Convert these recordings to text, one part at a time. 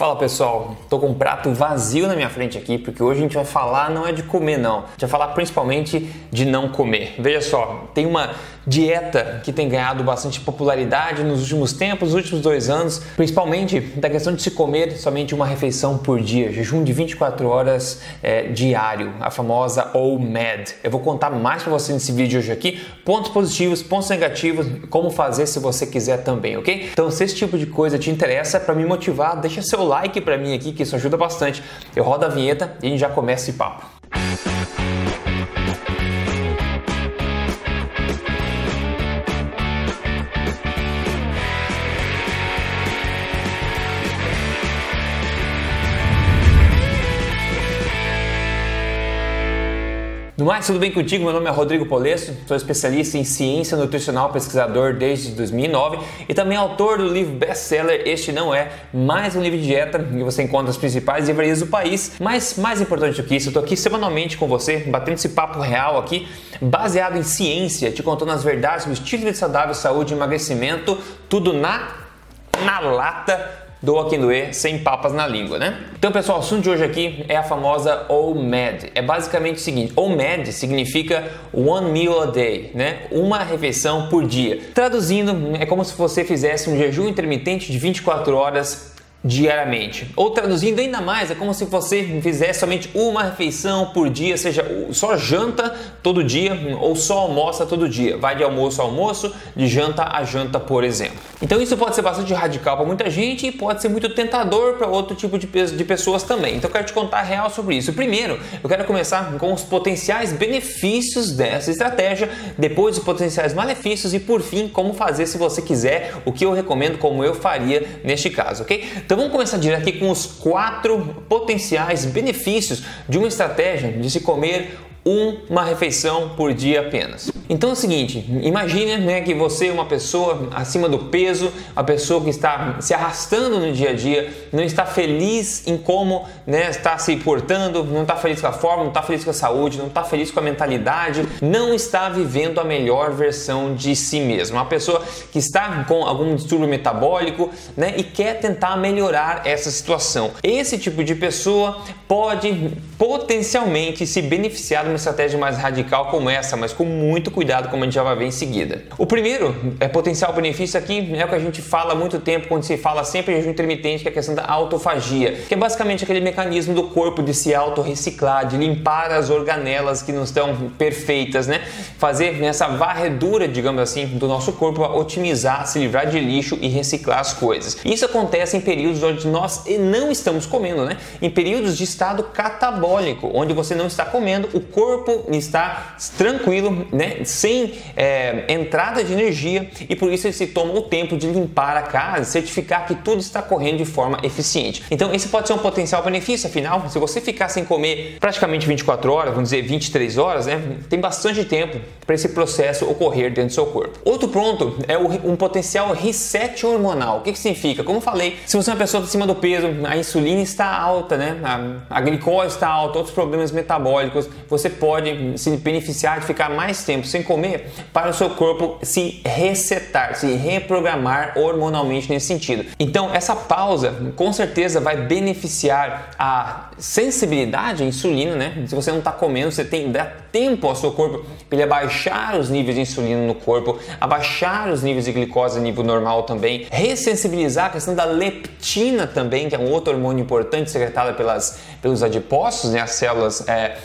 Fala pessoal, tô com um prato vazio na minha frente aqui porque hoje a gente vai falar não é de comer não, a gente vai falar principalmente de não comer. Veja só, tem uma dieta que tem ganhado bastante popularidade nos últimos tempos, nos últimos dois anos, principalmente da questão de se comer somente uma refeição por dia, jejum de 24 horas é, diário, a famosa OMAD. Eu vou contar mais para você nesse vídeo hoje aqui, pontos positivos, pontos negativos, como fazer se você quiser também, ok? Então se esse tipo de coisa te interessa, para me motivar, deixa seu like para mim aqui que isso ajuda bastante. Eu rodo a vinheta e a gente já começa esse papo. No mais, tudo bem contigo? Meu nome é Rodrigo Polesso, sou especialista em ciência nutricional, pesquisador desde 2009 e também autor do livro best-seller Este Não É, mais um livro de dieta que você encontra as principais livrarias do país. Mas mais importante do que isso, eu estou aqui semanalmente com você, batendo esse papo real aqui, baseado em ciência, te contando as verdades sobre estilo de vida saudável, saúde emagrecimento, tudo na, na lata do Akindoe sem papas na língua, né? Então, pessoal, o assunto de hoje aqui é a famosa OMAD. É basicamente o seguinte: OMAD significa One Meal a Day, né? Uma refeição por dia. Traduzindo, é como se você fizesse um jejum intermitente de 24 horas diariamente. Ou traduzindo ainda mais, é como se você fizesse somente uma refeição por dia, seja só janta todo dia ou só almoça todo dia. Vai de almoço a almoço, de janta a janta, por exemplo. Então isso pode ser bastante radical para muita gente e pode ser muito tentador para outro tipo de, de pessoas também. Então eu quero te contar real sobre isso. Primeiro, eu quero começar com os potenciais benefícios dessa estratégia, depois os potenciais malefícios e por fim, como fazer se você quiser, o que eu recomendo, como eu faria neste caso, ok? Então vamos começar direto aqui com os quatro potenciais benefícios de uma estratégia de se comer uma refeição por dia apenas. Então é o seguinte, imagine né, que você é uma pessoa acima do peso, a pessoa que está se arrastando no dia a dia, não está feliz em como né, está se portando, não está feliz com a forma, não está feliz com a saúde, não está feliz com a mentalidade, não está vivendo a melhor versão de si mesmo. Uma pessoa que está com algum distúrbio metabólico né, e quer tentar melhorar essa situação. Esse tipo de pessoa pode potencialmente se beneficiar uma estratégia mais radical como essa, mas com muito cuidado, como a gente já vai ver em seguida. O primeiro é potencial benefício aqui, é o que a gente fala há muito tempo quando se fala sempre em jejum intermitente, que é a questão da autofagia, que é basicamente aquele mecanismo do corpo de se autorreciclar, de limpar as organelas que não estão perfeitas, né? Fazer essa varredura, digamos assim, do nosso corpo para otimizar, se livrar de lixo e reciclar as coisas. Isso acontece em períodos onde nós não estamos comendo, né? Em períodos de estado catabólico, onde você não está comendo, o corpo está tranquilo, né, sem é, entrada de energia e por isso ele se toma o tempo de limpar a casa, certificar que tudo está correndo de forma eficiente. Então esse pode ser um potencial benefício, afinal, se você ficar sem comer praticamente 24 horas, vamos dizer 23 horas, né, tem bastante tempo para esse processo ocorrer dentro do seu corpo. Outro ponto é um potencial reset hormonal. O que, que significa? Como falei, se você é uma pessoa acima do peso, a insulina está alta, né, a, a glicose está alta, outros problemas metabólicos, você pode se beneficiar de ficar mais tempo sem comer para o seu corpo se resetar, se reprogramar hormonalmente nesse sentido. Então, essa pausa com certeza vai beneficiar a sensibilidade à insulina, né? Se você não está comendo, você tem dá tempo ao seu corpo para ele abaixar os níveis de insulina no corpo, abaixar os níveis de glicose a nível normal também, ressensibilizar a questão da leptina também, que é um outro hormônio importante secretado pelas, pelos adipócitos, né? As células é,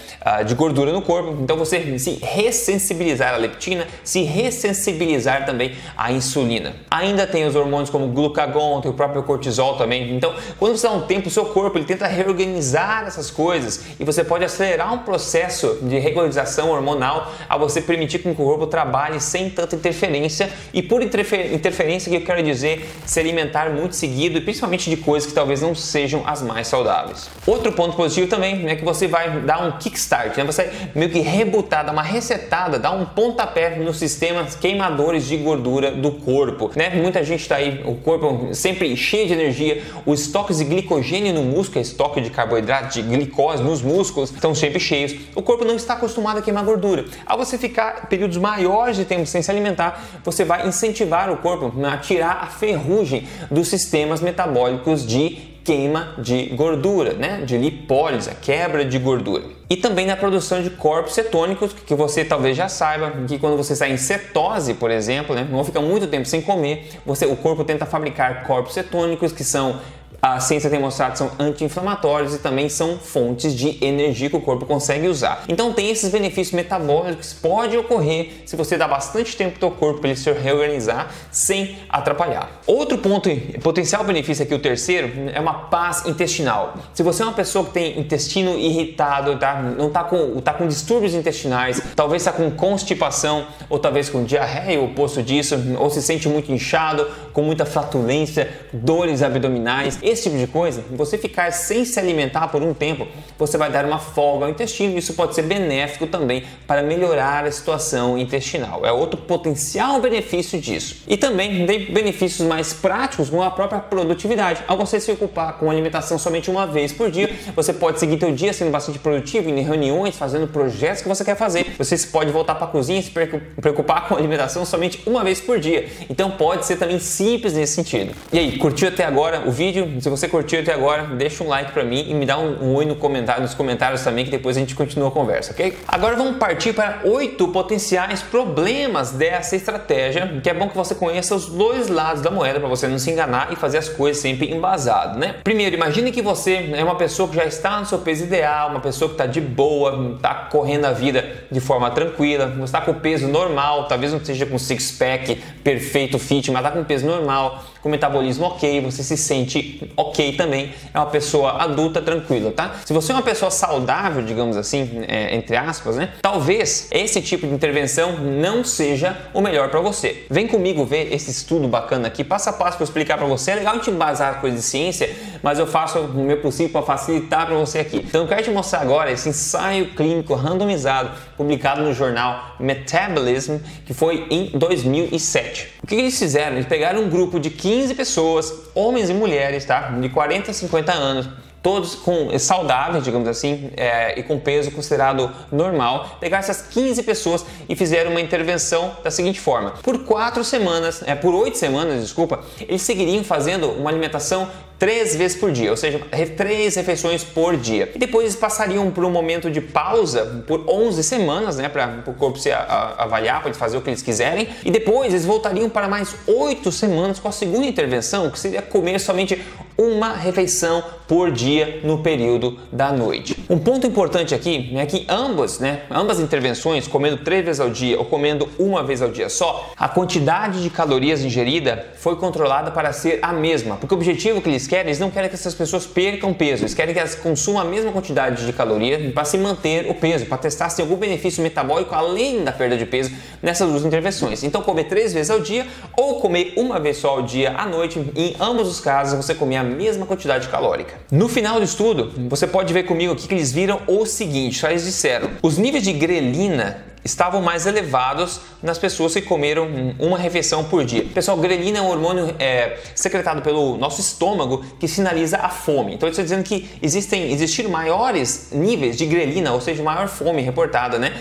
de gordura no corpo. Então você se ressensibilizar à leptina, se ressensibilizar também à insulina. Ainda tem os hormônios como glucagon, tem o próprio cortisol também. Então, quando você dá um tempo, o seu corpo ele tenta reorganizar essas coisas e você pode acelerar um processo de regularização hormonal a você permitir que o corpo trabalhe sem tanta interferência. E por interfer interferência que eu quero dizer, se alimentar muito seguido e principalmente de coisas que talvez não sejam as mais saudáveis. Outro ponto positivo também é que você vai dar um kickstart, né? Você meio que rebutar, dar uma resetada, dar um pontapé nos sistemas queimadores de gordura do corpo, né? Muita gente está aí, o corpo sempre cheio de energia, os estoques de glicogênio no músculo, estoque de carboidrato, de glicose nos músculos estão sempre cheios. O corpo não está acostumado a queimar gordura. Ao você ficar períodos maiores de tempo sem se alimentar, você vai incentivar o corpo a tirar a ferrugem dos sistemas metabólicos de queima de gordura, né? De lipólise, quebra de gordura. E também na produção de corpos cetônicos, que você talvez já saiba que quando você está em cetose, por exemplo, né, não fica muito tempo sem comer, você, o corpo tenta fabricar corpos cetônicos que são a ciência tem mostrado que são anti-inflamatórios e também são fontes de energia que o corpo consegue usar. Então tem esses benefícios metabólicos que pode ocorrer se você dá bastante tempo para o corpo ele se reorganizar sem atrapalhar. Outro ponto, potencial benefício aqui, o terceiro, é uma paz intestinal. Se você é uma pessoa que tem intestino irritado, tá? não está com, tá com distúrbios intestinais, talvez está com constipação ou talvez com diarreia, o oposto disso, ou se sente muito inchado, com muita flatulência, dores abdominais, esse tipo de coisa, você ficar sem se alimentar por um tempo, você vai dar uma folga ao intestino. Isso pode ser benéfico também para melhorar a situação intestinal. É outro potencial benefício disso. E também tem benefícios mais práticos com a própria produtividade. Ao você se ocupar com alimentação somente uma vez por dia, você pode seguir seu dia sendo bastante produtivo em reuniões, fazendo projetos que você quer fazer. Você pode voltar para a cozinha e se preocupar com a alimentação somente uma vez por dia. Então pode ser também simples nesse sentido. E aí, curtiu até agora o vídeo? Se você curtiu até agora, deixa um like para mim e me dá um, um oi no comentário, nos comentários também, que depois a gente continua a conversa, ok? Agora vamos partir para oito potenciais problemas dessa estratégia, que é bom que você conheça os dois lados da moeda para você não se enganar e fazer as coisas sempre embasado, né? Primeiro, imagine que você é uma pessoa que já está no seu peso ideal, uma pessoa que está de boa, está correndo a vida de forma tranquila, você está com o peso normal, talvez não seja com six pack perfeito fit, mas está com peso normal com metabolismo ok, você se sente ok também, é uma pessoa adulta tranquila, tá? Se você é uma pessoa saudável, digamos assim, é, entre aspas, né? Talvez esse tipo de intervenção não seja o melhor para você. Vem comigo ver esse estudo bacana aqui, passo a passo para explicar para você. É legal gente embasar coisas de ciência, mas eu faço o meu possível para facilitar para você aqui. Então eu quero te mostrar agora esse ensaio clínico randomizado publicado no jornal Metabolism, que foi em 2007. O que eles fizeram? Eles pegaram um grupo de 15 15 pessoas, homens e mulheres, tá? De 40 a 50 anos, todos com saudáveis, digamos assim, é, e com peso considerado normal, pegar essas 15 pessoas e fizeram uma intervenção da seguinte forma: por quatro semanas, é, por oito semanas, desculpa, eles seguiriam fazendo uma alimentação três vezes por dia, ou seja, três refeições por dia. E depois eles passariam por um momento de pausa por 11 semanas, né, para o corpo se a, a, avaliar, para fazer o que eles quiserem. E depois eles voltariam para mais oito semanas com a segunda intervenção, que seria comer somente uma refeição por dia no período da noite. Um ponto importante aqui é que ambas, né, ambas intervenções, comendo três vezes ao dia ou comendo uma vez ao dia só, a quantidade de calorias ingerida foi controlada para ser a mesma, porque o objetivo que eles eles querem, eles não querem que essas pessoas percam peso, eles querem que elas consumam a mesma quantidade de calorias para se manter o peso, para testar se tem algum benefício metabólico além da perda de peso nessas duas intervenções. Então, comer três vezes ao dia ou comer uma vez só ao dia à noite, em ambos os casos você comer a mesma quantidade calórica. No final do estudo, você pode ver comigo aqui que eles viram o seguinte: só eles disseram, os níveis de grelina estavam mais elevados nas pessoas que comeram uma refeição por dia. Pessoal, grelina é um hormônio é, secretado pelo nosso estômago que sinaliza a fome. Então, estou dizendo que existem, existiram maiores níveis de grelina, ou seja, maior fome reportada, né?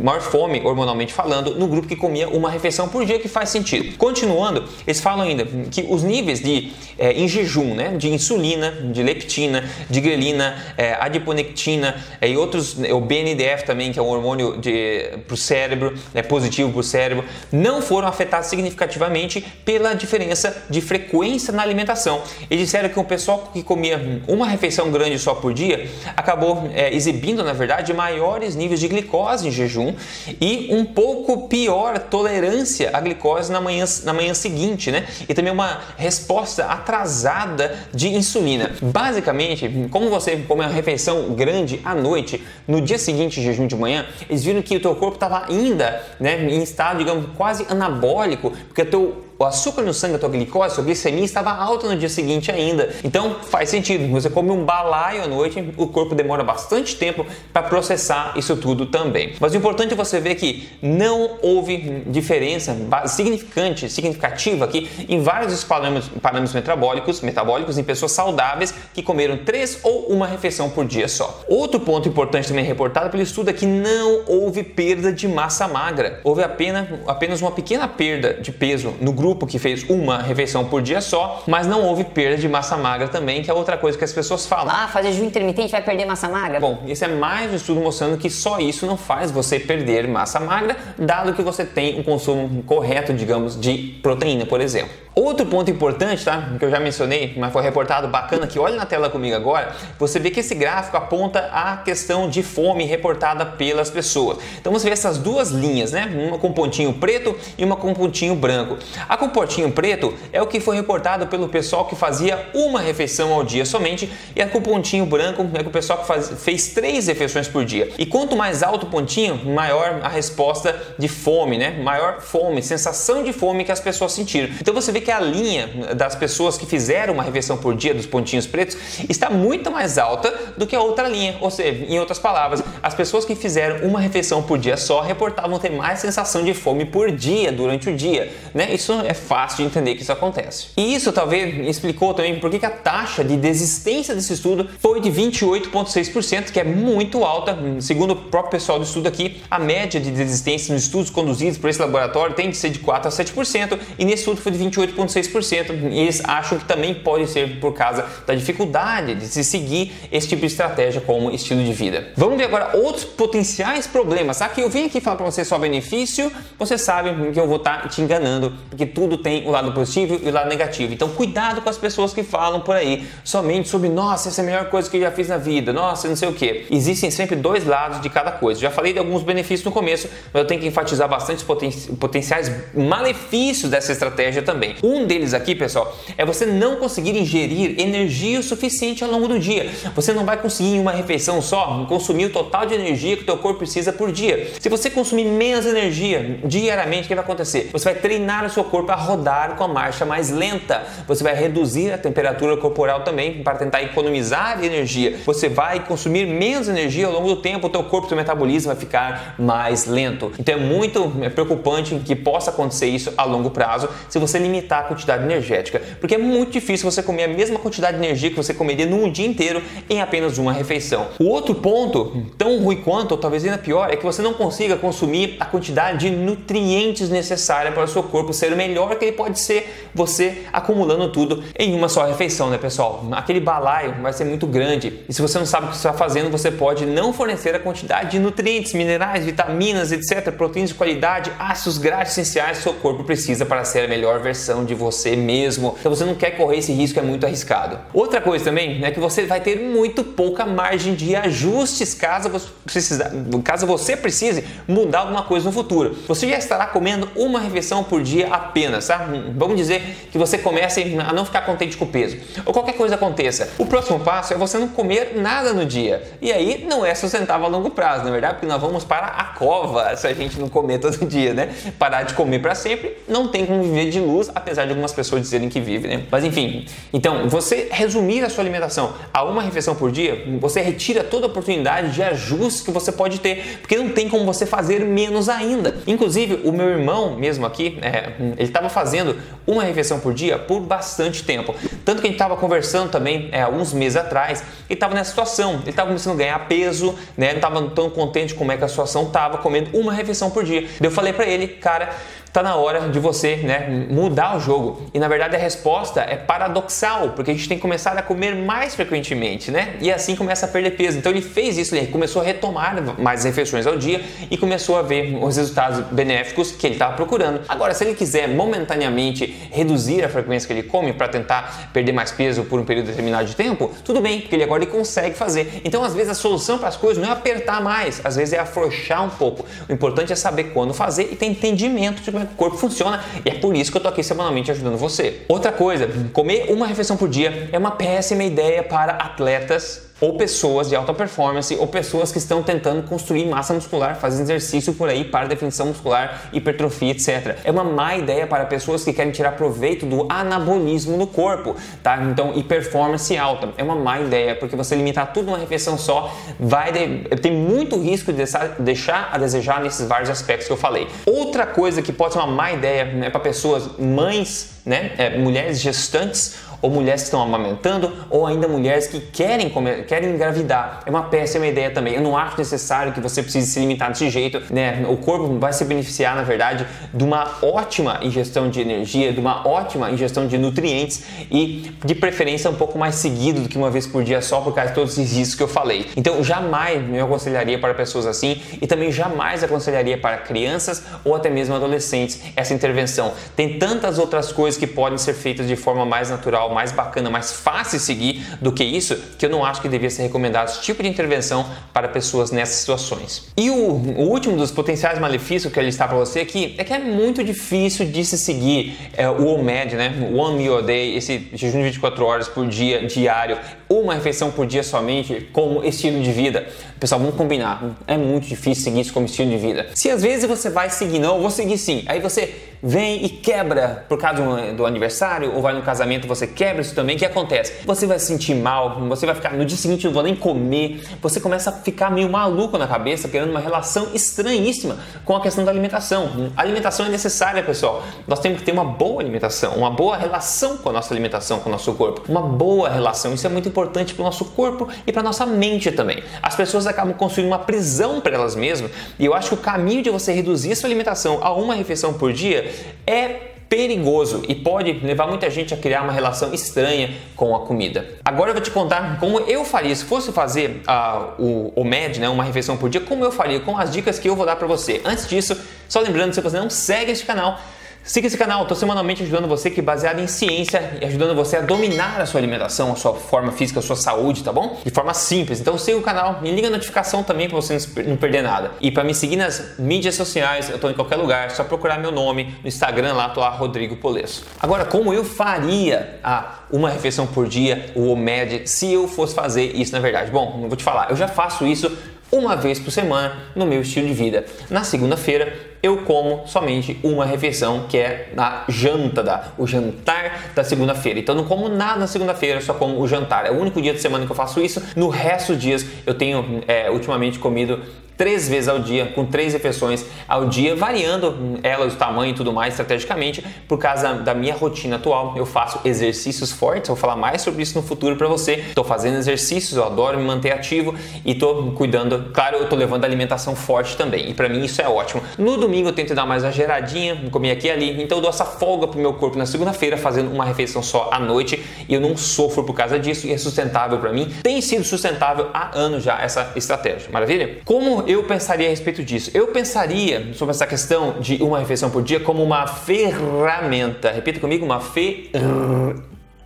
Maior fome, hormonalmente falando, no grupo que comia uma refeição por dia, que faz sentido. Continuando, eles falam ainda que os níveis de é, em jejum, né? De insulina, de leptina, de grelina, é, adiponectina é, e outros, o BNDF também, que é um hormônio de para o cérebro, né, positivo para o cérebro, não foram afetados significativamente pela diferença de frequência na alimentação. Eles disseram que o pessoal que comia uma refeição grande só por dia acabou é, exibindo, na verdade, maiores níveis de glicose em jejum e um pouco pior tolerância à glicose na manhã, na manhã seguinte, né? E também uma resposta atrasada de insulina. Basicamente, como você come uma refeição grande à noite, no dia seguinte, jejum de manhã, eles viram que o teu corpo estava ainda né, em estado, digamos, quase anabólico, porque teu o açúcar no sangue, a tua glicose, a tua glicemia estava alta no dia seguinte ainda. Então faz sentido. Você come um balaio à noite, o corpo demora bastante tempo para processar isso tudo também. Mas o importante é você ver que não houve diferença significante, significativa aqui em vários parâmetros, parâmetros metabólicos, metabólicos em pessoas saudáveis que comeram três ou uma refeição por dia só. Outro ponto importante também reportado pelo estudo é que não houve perda de massa magra. Houve apenas, apenas uma pequena perda de peso no grupo grupo que fez uma refeição por dia só, mas não houve perda de massa magra também, que é outra coisa que as pessoas falam. Ah, fazer jejum intermitente vai perder massa magra? Bom, esse é mais um estudo mostrando que só isso não faz você perder massa magra, dado que você tem um consumo correto, digamos, de proteína, por exemplo. Outro ponto importante, tá? Que eu já mencionei, mas foi reportado bacana que olha na tela comigo agora, você vê que esse gráfico aponta a questão de fome reportada pelas pessoas. Então você vê essas duas linhas, né? Uma com pontinho preto e uma com pontinho branco. A com pontinho preto é o que foi reportado pelo pessoal que fazia uma refeição ao dia somente, e a com pontinho branco é o pessoal que faz, fez três refeições por dia. E quanto mais alto o pontinho, maior a resposta de fome, né? Maior fome, sensação de fome que as pessoas sentiram. Então você vê que a linha das pessoas que fizeram uma refeição por dia dos pontinhos pretos está muito mais alta do que a outra linha. Ou seja, em outras palavras, as pessoas que fizeram uma refeição por dia só reportavam ter mais sensação de fome por dia durante o dia. Né? Isso é fácil de entender que isso acontece. E isso talvez explicou também por que a taxa de desistência desse estudo foi de 28,6%, que é muito alta. Segundo o próprio pessoal do estudo aqui, a média de desistência nos estudos conduzidos por esse laboratório tem de ser de 4 a 7%, e nesse estudo foi de 28 8,6%. E eles acham que também pode ser por causa da dificuldade de se seguir esse tipo de estratégia como estilo de vida. Vamos ver agora outros potenciais problemas. Tá? Que eu vim aqui falar para você só benefício, você sabe que eu vou estar tá te enganando, porque tudo tem o lado positivo e o lado negativo. Então cuidado com as pessoas que falam por aí somente sobre nossa, essa é a melhor coisa que eu já fiz na vida, nossa, não sei o que. Existem sempre dois lados de cada coisa. Já falei de alguns benefícios no começo, mas eu tenho que enfatizar bastante os poten potenciais malefícios dessa estratégia também. Um deles aqui, pessoal, é você não conseguir ingerir energia o suficiente ao longo do dia. Você não vai conseguir em uma refeição só consumir o total de energia que o teu corpo precisa por dia. Se você consumir menos energia diariamente, o que vai acontecer? Você vai treinar o seu corpo a rodar com a marcha mais lenta. Você vai reduzir a temperatura corporal também para tentar economizar energia. Você vai consumir menos energia ao longo do tempo, o teu corpo, o metabolismo vai ficar mais lento. Então é muito é preocupante que possa acontecer isso a longo prazo se você limitar a quantidade energética, porque é muito difícil você comer a mesma quantidade de energia que você comeria num dia inteiro em apenas uma refeição. O outro ponto, tão ruim quanto, ou talvez ainda pior, é que você não consiga consumir a quantidade de nutrientes necessária para o seu corpo ser o melhor que ele pode ser, você acumulando tudo em uma só refeição, né, pessoal? Aquele balaio vai ser muito grande e se você não sabe o que está fazendo, você pode não fornecer a quantidade de nutrientes, minerais, vitaminas, etc., proteínas de qualidade, ácidos graxos essenciais que seu corpo precisa para ser a melhor versão de você mesmo. Então você não quer correr esse risco, é muito arriscado. Outra coisa também é que você vai ter muito pouca margem de ajustes caso você, precisar, caso você precise mudar alguma coisa no futuro. Você já estará comendo uma refeição por dia apenas, tá? Vamos dizer que você comece a não ficar contente com o peso. Ou qualquer coisa aconteça. O próximo passo é você não comer nada no dia. E aí não é sustentável a longo prazo, na é verdade, porque nós vamos para a cova se a gente não comer todo dia, né? Parar de comer para sempre, não tem como viver de luz, apesar apesar de algumas pessoas dizerem que vive, né? Mas enfim, então você resumir a sua alimentação a uma refeição por dia, você retira toda a oportunidade de ajuste que você pode ter, porque não tem como você fazer menos ainda. Inclusive, o meu irmão mesmo aqui, é, ele estava fazendo uma refeição por dia por bastante tempo. Tanto que a gente estava conversando também é, alguns meses atrás, ele estava nessa situação, ele estava começando a ganhar peso, né? Não estava tão contente como é que a situação estava, comendo uma refeição por dia. Eu falei para ele, cara, tá na hora de você né, mudar o jogo. E na verdade a resposta é paradoxal, porque a gente tem que começar a comer mais frequentemente, né? E assim começa a perder peso. Então ele fez isso, ele começou a retomar mais refeições ao dia e começou a ver os resultados benéficos que ele estava procurando. Agora, se ele quiser momentaneamente reduzir a frequência que ele come para tentar perder mais peso por um período determinado de tempo, tudo bem, porque ele agora ele consegue fazer. Então, às vezes a solução para as coisas não é apertar mais, às vezes é afrouxar um pouco. O importante é saber quando fazer e ter entendimento de como o corpo funciona e é por isso que eu tô aqui semanalmente ajudando você. Outra coisa, comer uma refeição por dia é uma péssima ideia para atletas ou pessoas de alta performance ou pessoas que estão tentando construir massa muscular, fazendo exercício por aí para definição muscular, hipertrofia, etc. É uma má ideia para pessoas que querem tirar proveito do anabolismo no corpo, tá? Então, e performance alta é uma má ideia porque você limitar tudo numa refeição só vai de, tem muito risco de deixar a desejar nesses vários aspectos que eu falei. Outra coisa que pode ser uma má ideia né, para pessoas mães, né, é, mulheres gestantes ou mulheres que estão amamentando, ou ainda mulheres que querem, comer, querem engravidar. É uma péssima ideia também. Eu não acho necessário que você precise se limitar desse jeito, né? O corpo vai se beneficiar, na verdade, de uma ótima ingestão de energia, de uma ótima ingestão de nutrientes e de preferência um pouco mais seguido do que uma vez por dia só por causa de todos esses riscos que eu falei. Então, jamais me aconselharia para pessoas assim e também jamais aconselharia para crianças ou até mesmo adolescentes essa intervenção. Tem tantas outras coisas que podem ser feitas de forma mais natural, mais bacana, mais fácil de seguir do que isso, que eu não acho que devia ser recomendado esse tipo de intervenção para pessoas nessas situações. E o, o último dos potenciais malefícios que eu listar para você aqui é que é muito difícil de se seguir é, o OMED, né? One Meal a Day, esse jejum de 24 horas por dia, diário, uma refeição por dia somente, como estilo de vida. Pessoal, vamos combinar, é muito difícil seguir isso como estilo de vida. Se às vezes você vai seguir, não, vou seguir sim, aí você vem e quebra por causa do aniversário ou vai no casamento, você quebra isso também, o que acontece? Você vai se sentir mal, você vai ficar no dia seguinte não vou nem comer, você começa a ficar meio maluco na cabeça, criando uma relação estranhíssima com a questão da alimentação. A alimentação é necessária, pessoal. Nós temos que ter uma boa alimentação, uma boa relação com a nossa alimentação, com o nosso corpo. Uma boa relação, isso é muito importante para o nosso corpo e para nossa mente também. As pessoas acabam construindo uma prisão para elas mesmas e eu acho que o caminho de você reduzir sua alimentação a uma refeição por dia é perigoso e pode levar muita gente a criar uma relação estranha com a comida. Agora eu vou te contar como eu faria se fosse fazer uh, o, o MED, né, uma refeição por dia, como eu faria com as dicas que eu vou dar para você. Antes disso, só lembrando, se você não segue este canal, Siga esse canal, estou semanalmente ajudando você que baseado em ciência e ajudando você a dominar a sua alimentação, a sua forma física, a sua saúde, tá bom? De forma simples. Então siga o canal, me liga a notificação também para você não perder nada. E para me seguir nas mídias sociais, eu estou em qualquer lugar, é só procurar meu nome no Instagram lá, tô Rodrigo Polesso. Agora, como eu faria a uma refeição por dia, o OMED, se eu fosse fazer isso na verdade? Bom, não vou te falar, eu já faço isso uma vez por semana no meu estilo de vida. Na segunda-feira eu como somente uma refeição, que é a janta, da, o jantar da segunda-feira. Então não como nada na segunda-feira, só como o jantar. É o único dia de semana que eu faço isso. No resto dos dias eu tenho é, ultimamente comido três vezes ao dia, com três refeições ao dia, variando elas, o tamanho e tudo mais estrategicamente, por causa da minha rotina atual. Eu faço exercícios fortes, vou falar mais sobre isso no futuro para você. Estou fazendo exercícios, eu adoro me manter ativo e estou cuidando. Claro, eu estou levando alimentação forte também, e para mim isso é ótimo. No domingo eu tento dar mais uma geradinha, comer aqui e ali, então eu dou essa folga pro meu corpo na segunda-feira, fazendo uma refeição só à noite, e eu não sofro por causa disso, e é sustentável para mim. Tem sido sustentável há anos já essa estratégia. Maravilha? Como eu pensaria a respeito disso? Eu pensaria sobre essa questão de uma refeição por dia como uma ferramenta. Repita comigo, uma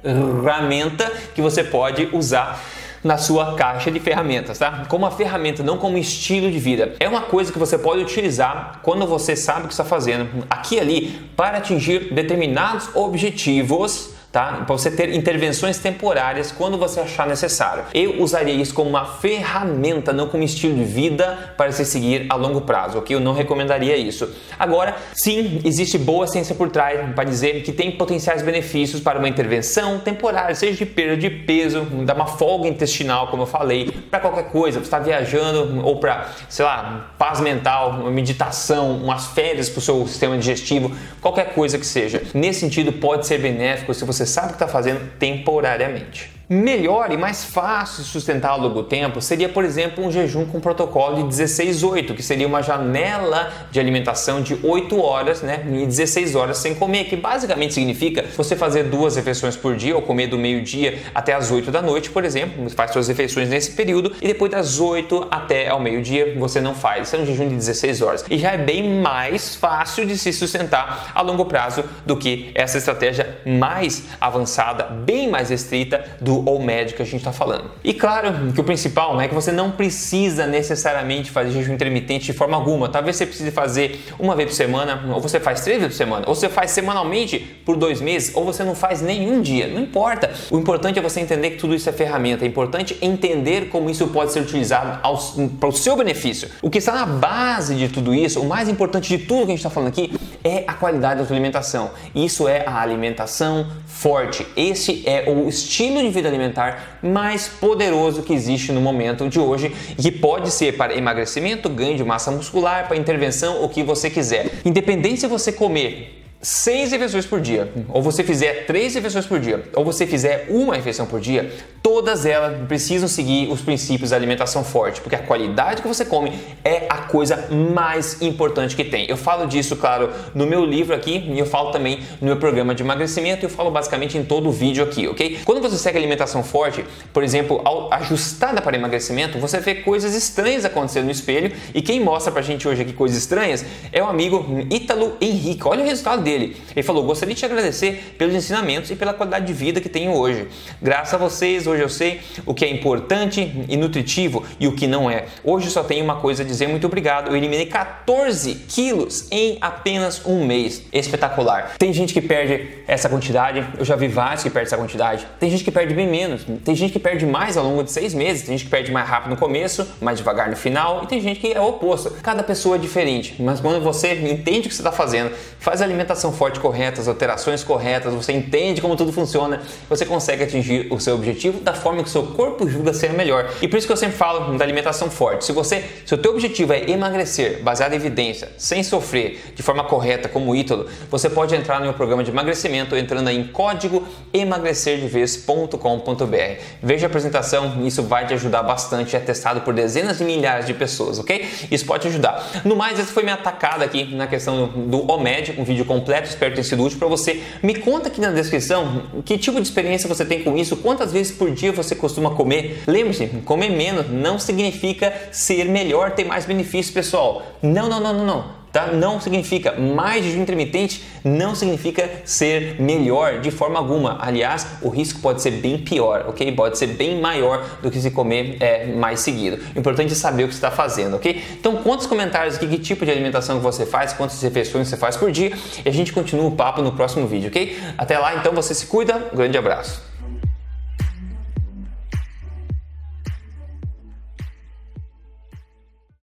ferramenta que você pode usar na sua caixa de ferramentas, tá? Como uma ferramenta, não como estilo de vida. É uma coisa que você pode utilizar quando você sabe o que está fazendo, aqui e ali, para atingir determinados objetivos tá? Para você ter intervenções temporárias quando você achar necessário. Eu usaria isso como uma ferramenta, não como estilo de vida para se seguir a longo prazo, ok? Eu não recomendaria isso. Agora, sim, existe boa ciência por trás para dizer que tem potenciais benefícios para uma intervenção temporária, seja de perda de peso, dar uma folga intestinal, como eu falei, para qualquer coisa, você está viajando ou para, sei lá, paz mental, uma meditação, umas férias para o seu sistema digestivo, qualquer coisa que seja. Nesse sentido, pode ser benéfico se você sabe o que está fazendo temporariamente. Melhor e mais fácil de sustentar ao longo tempo seria, por exemplo, um jejum com protocolo de 16-8, que seria uma janela de alimentação de 8 horas né, e 16 horas sem comer, que basicamente significa você fazer duas refeições por dia ou comer do meio-dia até as 8 da noite, por exemplo, faz suas refeições nesse período e depois das 8 até ao meio-dia você não faz. Isso é um jejum de 16 horas e já é bem mais fácil de se sustentar a longo prazo do que essa estratégia mais avançada, bem mais restrita do ou médio que a gente está falando. E claro que o principal é que você não precisa necessariamente fazer jejum intermitente de forma alguma. Talvez você precise fazer uma vez por semana, ou você faz três vezes por semana, ou você faz semanalmente por dois meses, ou você não faz nenhum dia. Não importa. O importante é você entender que tudo isso é ferramenta. É importante entender como isso pode ser utilizado para o seu benefício. O que está na base de tudo isso, o mais importante de tudo que a gente está falando aqui, é a qualidade da sua alimentação. Isso é a alimentação forte. Esse é o estilo de vida alimentar mais poderoso que existe no momento de hoje e que pode ser para emagrecimento, ganho de massa muscular, para intervenção, o que você quiser. Independente se você comer seis refeições por dia, ou você fizer três refeições por dia, ou você fizer uma refeição por dia, todas elas precisam seguir os princípios da alimentação forte, porque a qualidade que você come é a coisa mais importante que tem. Eu falo disso, claro, no meu livro aqui, e eu falo também no meu programa de emagrecimento, e eu falo basicamente em todo o vídeo aqui, ok? Quando você segue alimentação forte, por exemplo, ajustada para emagrecimento, você vê coisas estranhas acontecendo no espelho, e quem mostra pra gente hoje aqui coisas estranhas é o amigo Ítalo Henrique. Olha o resultado dele dele. Ele falou: Gostaria de te agradecer pelos ensinamentos e pela qualidade de vida que tenho hoje. Graças a vocês, hoje eu sei o que é importante e nutritivo e o que não é. Hoje só tenho uma coisa a dizer: muito obrigado. Eu eliminei 14 quilos em apenas um mês. Espetacular. Tem gente que perde essa quantidade, eu já vi vários que perdem essa quantidade. Tem gente que perde bem menos, tem gente que perde mais ao longo de seis meses, tem gente que perde mais rápido no começo, mais devagar no final, e tem gente que é o oposto. Cada pessoa é diferente, mas quando você entende o que você está fazendo, faz a alimentação alimentação forte correta, as alterações corretas, você entende como tudo funciona, você consegue atingir o seu objetivo da forma que o seu corpo julga ser melhor. E por isso que eu sempre falo da alimentação forte. Se você, se o teu objetivo é emagrecer, baseado em evidência, sem sofrer, de forma correta, como Ítalo, você pode entrar no meu programa de emagrecimento entrando em código emagrecerdevez.com.br. Veja a apresentação, isso vai te ajudar bastante, é testado por dezenas de milhares de pessoas, ok? Isso pode te ajudar. No mais, essa foi minha atacada aqui na questão do OMED, um vídeo completo completo, espero ter sido útil para você. Me conta aqui na descrição que tipo de experiência você tem com isso, quantas vezes por dia você costuma comer. Lembre-se, comer menos não significa ser melhor, ter mais benefícios, pessoal. Não, não, não, não, não tá? Não significa mais jejum intermitente, não significa ser melhor de forma alguma. Aliás, o risco pode ser bem pior, ok? Pode ser bem maior do que se comer é, mais seguido. Importante saber o que você está fazendo, ok? Então, quantos comentários aqui, que tipo de alimentação que você faz, quantas refeições você faz por dia e a gente continua o papo no próximo vídeo, ok? Até lá, então você se cuida, um grande abraço.